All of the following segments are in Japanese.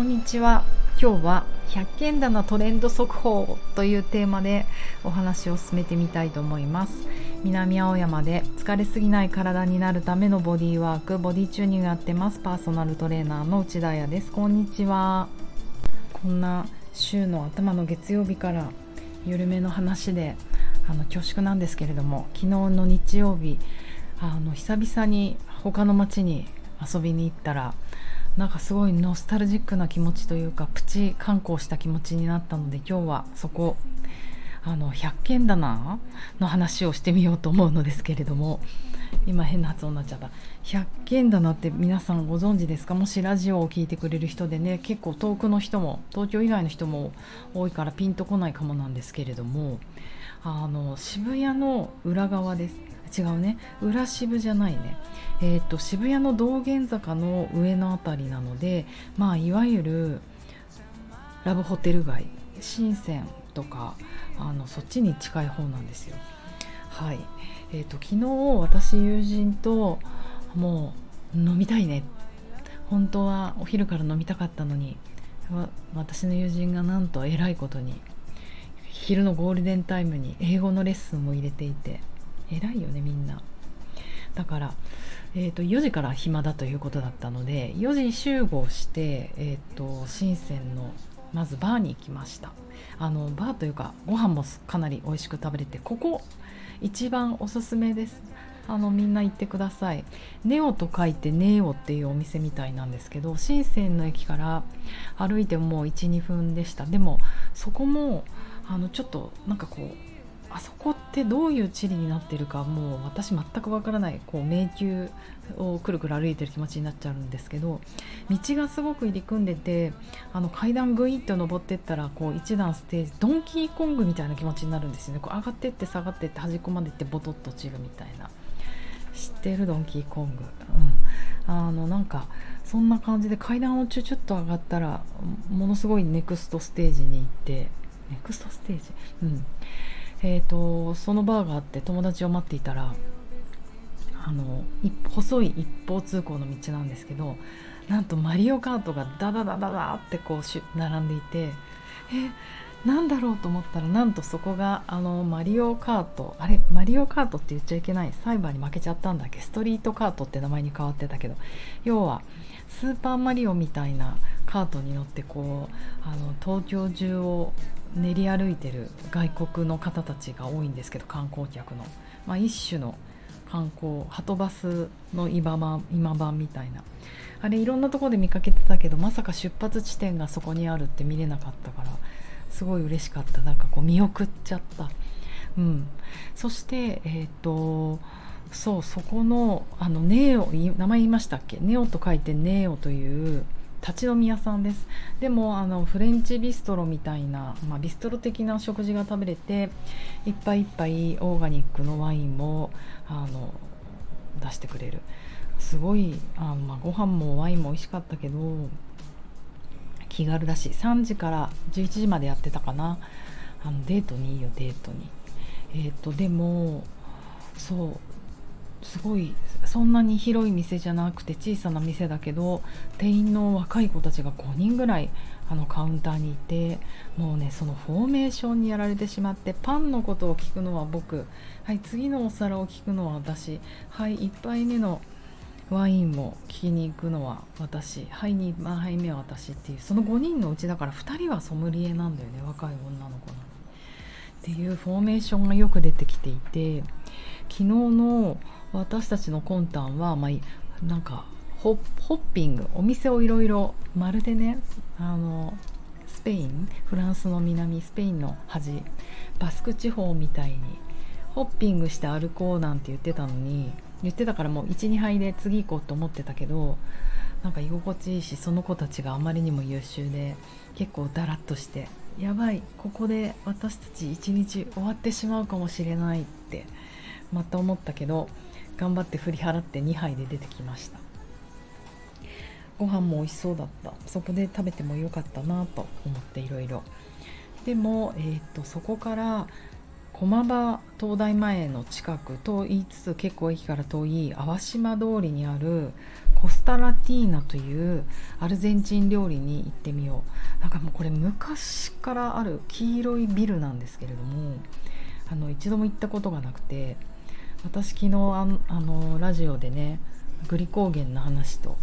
こんにちは。今日は百件棚トレンド速報というテーマでお話を進めてみたいと思います。南青山で疲れすぎない体になるためのボディワークボディチューニングやってます。パーソナルトレーナーの内田彩です。こんにちは。こんな週の頭の月曜日から緩めの話であの恐縮なんですけれども昨日の日曜日あの久々に他の町に遊びに行ったらなんかすごいノスタルジックな気持ちというかプチ観光した気持ちになったので今日はそこあの100件棚の話をしてみようと思うのですけれども今変な発音になっちゃった。100件棚って皆さんご存知ですか？もしラジオを聴いてくれる人でね結構遠くの人も東京以外の人も多いからピンとこないかもなんですけれどもあの渋谷の裏側です。違うね。裏渋じゃないね。えーと、渋谷の道玄坂の上の辺りなので、まあ、いわゆるラブホテル街深センとかあのそっちに近い方なんですよ。はい。えーと、昨日私友人ともう飲みたいね。本当はお昼から飲みたかったのに私の友人がなんと偉いことに昼のゴールデンタイムに英語のレッスンも入れていて偉いよねみんな。だからえーと、4時から暇だということだったので4時集合して、えーと、深センのまずバーに行きました。あのバーというかご飯もかなり美味しく食べれてここ一番おすすめです。あのみんな行ってください。ネオと書いてネオっていうお店みたいなんですけど深センの駅から歩いてもう12分でした。でもそこもあのちょっとなんかこうあそこってどういう地理になってるかもう私全くわからないこう迷宮をくるくる歩いてる気持ちになっちゃうんですけど道がすごく入り組んでてあの階段グイッと登ってったらこう一段ステージドンキーコングみたいな気持ちになるんですよね。こう上がってって下がってって端っこまで行ってボトッと落ちるみたいな。知ってる？ドンキーコング。うん。あのなんかそんな感じで階段をチュチュッと上がったらものすごいネクストステージに行ってネクストステージ？うん。えーと、そのバーがあって友達を待っていたらあの細い一方通行の道なんですけどなんとマリオカートがダダダダダってこう並んでいてえなんだろうと思ったらなんとそこがあのマリオカートあれマリオカートって言っちゃいけない裁判に負けちゃったんだっけ？ストリートカートって名前に変わってたけど要はスーパーマリオみたいなカートに乗ってこうあの東京中を練り歩いてる外国の方たちが多いんですけど観光客の、まあ、一種の観光はとバスの今版今版みたいな。あれいろんなとこで見かけてたけどまさか出発地点がそこにあるって見れなかったからすごい嬉しかった。なんかこう見送っちゃった。うん。そしてえっ、ー、とそうそこのあのネオ名前言いましたっけ？ネオと書いてネオという立ち飲み屋さんです。でもあのフレンチビストロみたいな、まあ、ビストロ的な食事が食べれていっぱいいっぱいオーガニックのワインもあの出してくれる。すごいあ、まあ、ご飯もワインも美味しかったけど気軽だし3時から11時までやってたかな。あのデートにいいよデートに。えっ、ー、とでもそうすごいそんなに広い店じゃなくて小さな店だけど店員の若い子たちが5人ぐらいあのカウンターにいてもうねそのフォーメーションにやられてしまってパンのことを聞くのは僕はい次のお皿を聞くのは私はい1杯目のワインも聞きに行くのは私はい2杯目は私っていうその5人のうちだから2人はソムリエなんだよね若い女の子の。っていうフォーメーションがよく出てきていて昨日の私たちの魂胆は、まあ、なんかホッピングお店をいろいろまるでねあのスペインフランスの南スペインの端バスク地方みたいにホッピングして歩こうなんて言ってたのに言ってたからもう12杯で次行こうと思ってたけどなんか居心地いいしその子たちがあまりにも優秀で結構ダラッとしてやばいここで私たち一日終わってしまうかもしれないってまた思ったけど頑張って振り払って2杯で出てきました。ご飯も美味しそうだった。そこで食べてもよかったなと思っていろいろでも、えーと、そこから駒場東大前の近くと言いつつ結構駅から遠い淡島通りにあるコスタラティーナというアルゼンチン料理に行ってみよう。なんかもうこれ昔からある黄色いビルなんですけれどもあの一度も行ったことがなくて私昨日ああのラジオでねグリコーゲンの話と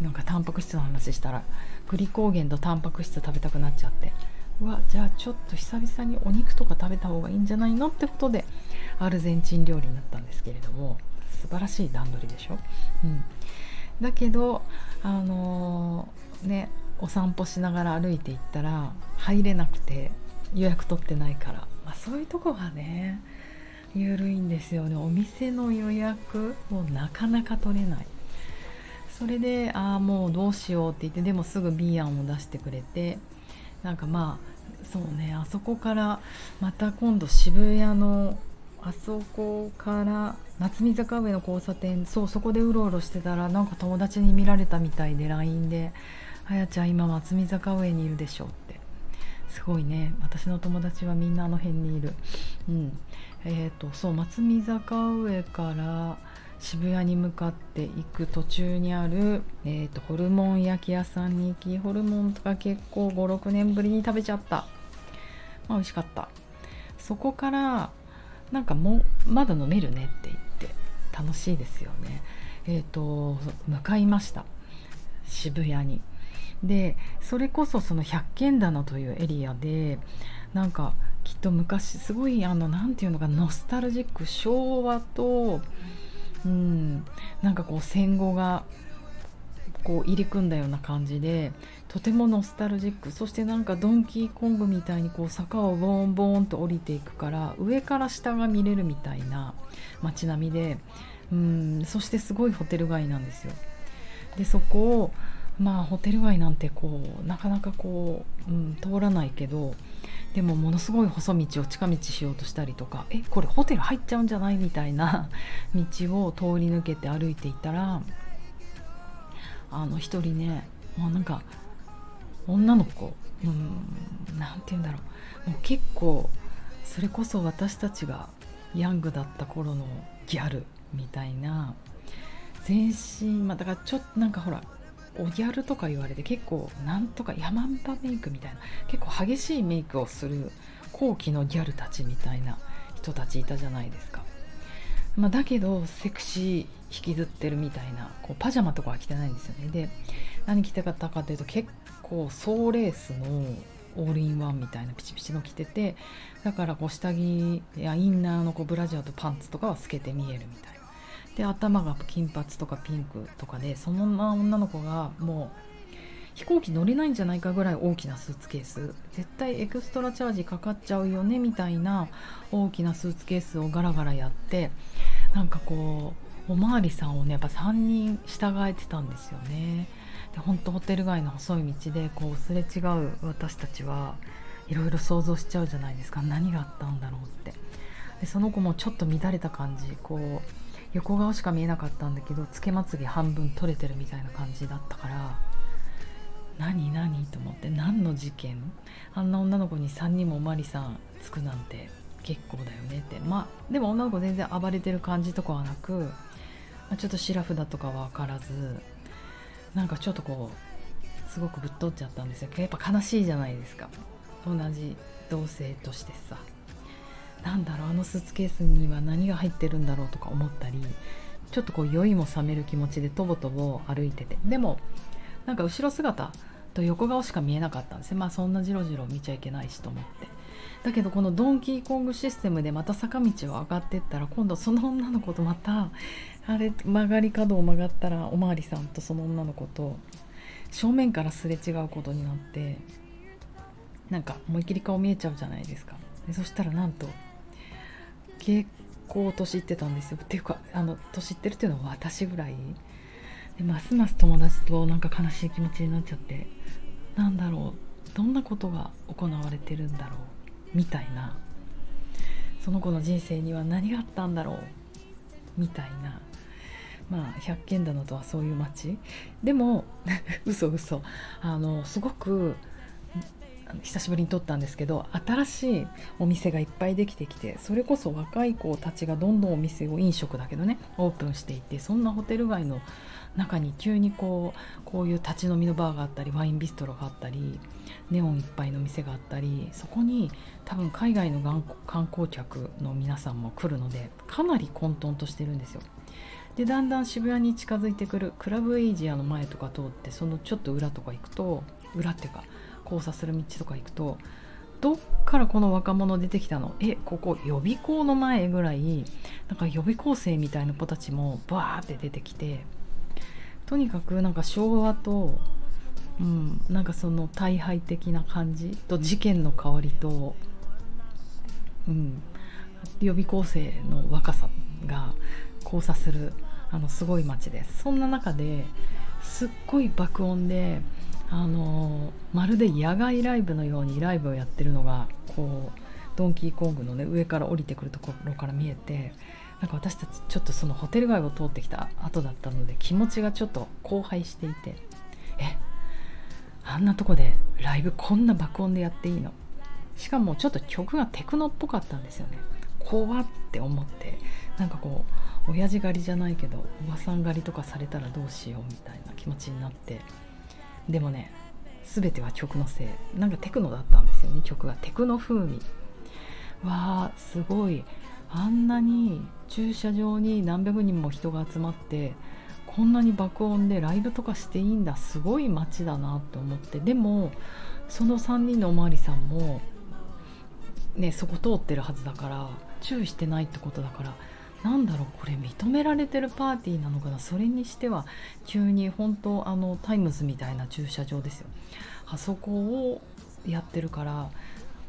なんかタンパク質の話したらグリコーゲンとタンパク質食べたくなっちゃって。うわじゃあちょっと久々にお肉とか食べた方がいいんじゃないのってことでアルゼンチン料理になったんですけれども素晴らしい段取りでしょ、うん、だけどあのー、ねお散歩しながら歩いていったら入れなくて予約取ってないから、まあ、そういうとこがね緩いんですよね。お店の予約もなかなか取れない。それでああもうどうしようって言ってでもすぐ B 案を出してくれてなんかまあそうねあそこからまた今度渋谷のあそこから夏見坂上の交差点そうそこでうろうろしてたらなんか友達に見られたみたいで LINE で「あやちゃん今松見坂上にいるでしょ」って。すごいね。私の友達はみんなあの辺にいる。うん。え、ー、とそう松見坂上から渋谷に向かって行く途中にある、えーと、ホルモン焼き屋さんに行きホルモンとか結構56年ぶりに食べちゃった、まあ、美味しかった。そこからなんかもうまだ飲めるねって言って楽しいですよね。えっ、ー、と向かいました。渋谷に。でそれこそその百軒棚というエリアでなんかきっと昔すごいあの何て言うのかノスタルジック昭和とうんなんかこう戦後がこう入り組んだような感じでとてもノスタルジックそしてなんかドンキーコングみたいにこう坂をボーンボーンと降りていくから上から下が見れるみたいな街並みでうんそしてすごいホテル街なんですよ。でそこをまあホテル街なんてこうなかなかこう、うん、通らないけどでもものすごい細道を近道しようとしたりとかえこれホテル入っちゃうんじゃないみたいな 道を通り抜けて歩いていたらあの一人ねもうなんか女の子うん何て言うんだろう。もう結構それこそ私たちがヤングだった頃のギャルみたいな全身まあだからちょっとなんかほらおギャルとか言われて結構なんとかヤマンバメイクみたいな結構激しいメイクをする後期のギャルたちみたいな人たちいたじゃないですか、まあ、だけどセクシー引きずってるみたいなこうパジャマとかは着てないんですよね。で何着てかったかというと結構ソーレースのオールインワンみたいなピチピチの着ててだからこう下着やインナーのこうブラジャーとパンツとかは透けて見えるみたいな。で頭が金髪とかピンクとかでその女の子がもう飛行機乗れないんじゃないかぐらい大きなスーツケース。絶対エクストラチャージかかっちゃうよねみたいな大きなスーツケースをガラガラやってなんかこうおまわりさんをねやっぱ3人従えてたんですよね。で本当ホテル街の細い道でこうすれ違う私たちはいろいろ想像しちゃうじゃないですか。何があったんだろうって。でその子もちょっと乱れた感じこう横顔しか見えなかったんだけどつけまつげ半分取れてるみたいな感じだったから何何と思って何の事件？あんな女の子に3人もおまりさんつくなんて結構だよねって。まあでも女の子全然暴れてる感じとかはなく、まあ、ちょっとシラフだとかは分からずなんかちょっとこうすごくぶっ飛っちゃったんですよ。やっぱ悲しいじゃないですか。同じ同性としてさ。なんだろうあのスーツケースには何が入ってるんだろうとか思ったりちょっとこう酔いも覚める気持ちでとぼとぼ歩いてて。でもなんか後ろ姿と横顔しか見えなかったんですねまあそんなじろじろ見ちゃいけないしと思って。だけどこのドンキーコングシステムでまた坂道を上がってったら今度その女の子とまたあれ曲がり角を曲がったらおまわりさんとその女の子と正面からすれ違うことになってなんか思いっきり顔見えちゃうじゃないですか。でそしたらなんと結構年いってたんですよ。っていうかあの年いってるっていうのは私ぐらい。でますます友達となんか悲しい気持ちになっちゃってなんだろうどんなことが行われてるんだろうみたいな。その子の人生には何があったんだろうみたいな。まあ百軒棚とはそういう街。でも 嘘嘘。あのすごく久しぶりに撮ったんですけど新しいお店がいっぱいできてきてそれこそ若い子たちがどんどんお店を飲食だけどねオープンしていってそんなホテル街の中に急にこうこういう立ち飲みのバーがあったりワインビストロがあったりネオンいっぱいの店があったりそこに多分海外の観光客の皆さんも来るのでかなり混沌としてるんですよ。でだんだん渋谷に近づいてくるクラブエイジアの前とか通ってそのちょっと裏とか行くと裏っていうか交差する道とか行くとどっからこの若者出てきたの？えここ予備校の前ぐらいなんか予備校生みたいな子たちもバーって出てきてとにかくなんか昭和と、うん、なんかその大敗的な感じ？と事件の代わりと、うん、予備校生の若さが交差するあのすごい街です。そんな中ですっごい爆音であのまるで野外ライブのようにライブをやってるのがこうドンキーコングのね上から降りてくるところから見えてなんか私たちちょっとそのホテル街を通ってきた後だったので気持ちがちょっと荒廃していてえあんなとこでライブこんな爆音でやっていいの？しかもちょっと曲がテクノっぽかったんですよね。怖って思ってなんかこう親父狩りじゃないけどおばさん狩りとかされたらどうしようみたいな気持ちになってでもね全ては曲のせい。なんかテクノだったんですよね曲が。テクノ風味。わあすごい。あんなに駐車場に何百人も人が集まってこんなに爆音でライブとかしていいんだ。すごい街だなと思って。でもその3人のおまわりさんもねそこ通ってるはずだから注意してないってことだからなんだろうこれ認められてるパーティーなのかなそれにしては急に本当あのタイムズみたいな駐車場ですよ。あそこをやってるから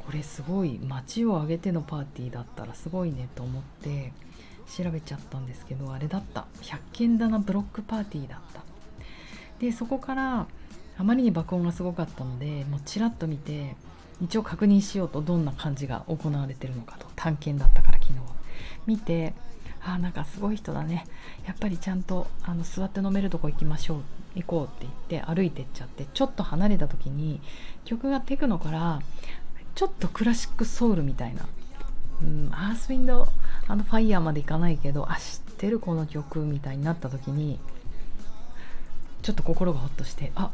これすごい街を挙げてのパーティーだったらすごいねと思って調べちゃったんですけどあれだった。100件棚ブロックパーティーだった。でそこからあまりに爆音がすごかったのでもうちらっと見て一応確認しようとどんな感じが行われてるのかと探検だったから昨日は。見てあなんかすごい人だね。やっぱりちゃんとあの座って飲めるとこ行きましょう。行こうって言って歩いてっちゃってちょっと離れた時に曲がテクノからちょっとクラシックソウルみたいな、うん、アースウィンドあのファイヤーまでいかないけどあ知ってるこの曲みたいになった時にちょっと心がほっとしてあ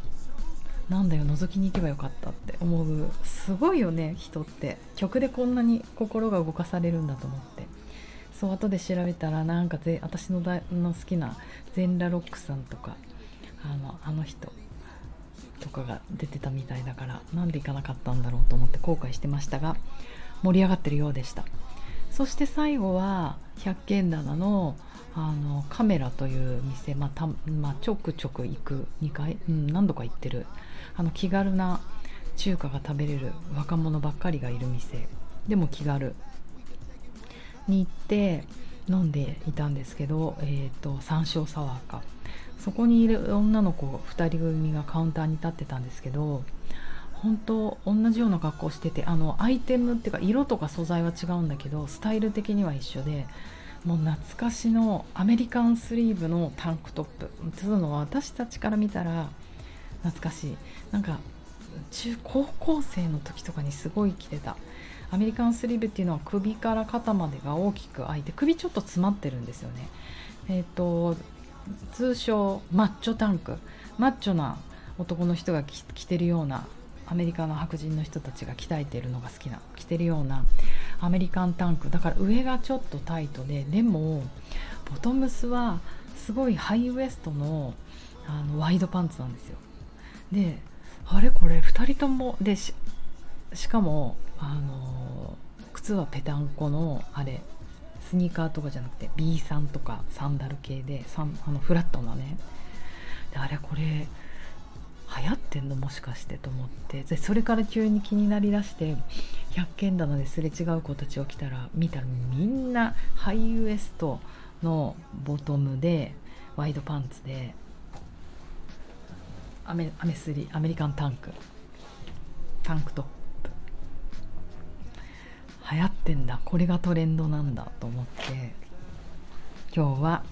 なんだよ覗きに行けばよかったって思うすごいよね人って。曲でこんなに心が動かされるんだと思って。そう後で調べたらなんかぜ私のだの好きなゼンラロックさんとかあのあの人とかが出てたみたいだからなんで行かなかったんだろうと思って後悔してましたが盛り上がってるようでした。そして最後は百軒棚のあのカメラという店、まあたまあ、ちょくちょく行く2回、うん、何度か行ってるあの気軽な中華が食べれる若者ばっかりがいる店。でも気軽。に行って飲んでいたんですけど、えーと山椒サワーか。そこにいる女の子2人組がカウンターに立ってたんですけど本当同じような格好しててあのアイテムっていうか色とか素材は違うんだけどスタイル的には一緒でもう懐かしのアメリカンスリーブのタンクトップ。つうのは私たちから見たら懐かしい。なんか中高校生の時とかにすごい着てた。アメリカンスリーブっていうのは首から肩までが大きく開いて首ちょっと詰まってるんですよね。えっ、ー、と通称マッチョタンク。マッチョな男の人が着てるようなアメリカの白人の人たちが鍛えてるのが好きな着てるようなアメリカンタンク。だから上がちょっとタイトででもボトムスはすごいハイウエストのあのワイドパンツなんですよ。であれこれ2人ともでしかもあの靴はペタンコのあれスニーカーとかじゃなくて B さんとかサンダル系であのフラットなね。であれこれ流行ってんのもしかしてと思って。でそれから急に気になりだして100件棚ですれ違う子たちを来たら見たらみんなハイウエストのボトムでワイドパンツでアメアメスリアメリカンタンク。タンクトップ。流行ってんだこれがトレンドなんだと思って今日は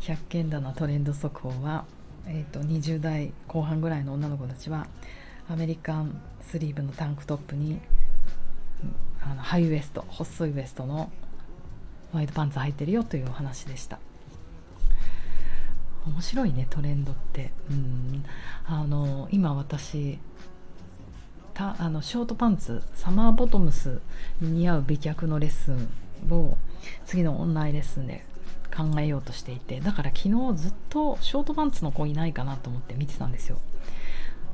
100件棚トレンド速報は、えーと、20代後半ぐらいの女の子たちはアメリカンスリーブのタンクトップにあのハイウエスト細いウエストのワイドパンツ履いてるよというお話でした。面白いねトレンドって。うん。あの今私たあのショートパンツサマーボトムスに似合う美脚のレッスンを次のオンラインレッスンで考えようとしていてだから昨日ずっとショートパンツの子いないかなと思って見てたんですよ。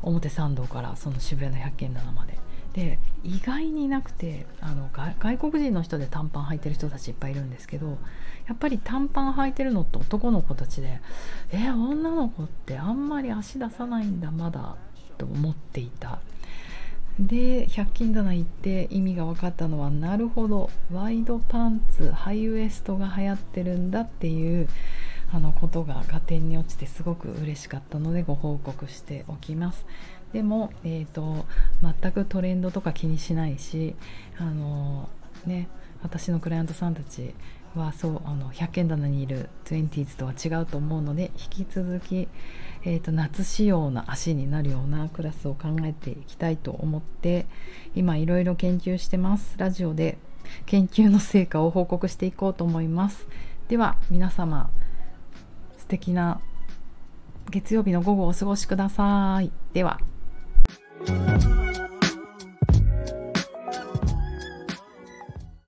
表参道からその渋谷の百軒棚まで。で意外になくてあの外国人の人で短パン履いてる人たちいっぱいいるんですけどやっぱり短パン履いてるのって男の子たちでえ女の子ってあんまり足出さないんだまだと思っていた。で100均棚行って意味が分かったのはなるほど。ワイドパンツハイウエストが流行ってるんだっていうあのことが合点に落ちてすごく嬉しかったのでご報告しておきます。でも、えーと、全くトレンドとか気にしないしあのね私のクライアントさんたちはそうあの100円棚にいる 20s とは違うと思うので引き続き、えーと、夏仕様な足になるようなクラスを考えていきたいと思って今いろいろ研究してます。ラジオで研究の成果を報告していこうと思います。では皆様素敵な月曜日の午後をお過ごしください。では。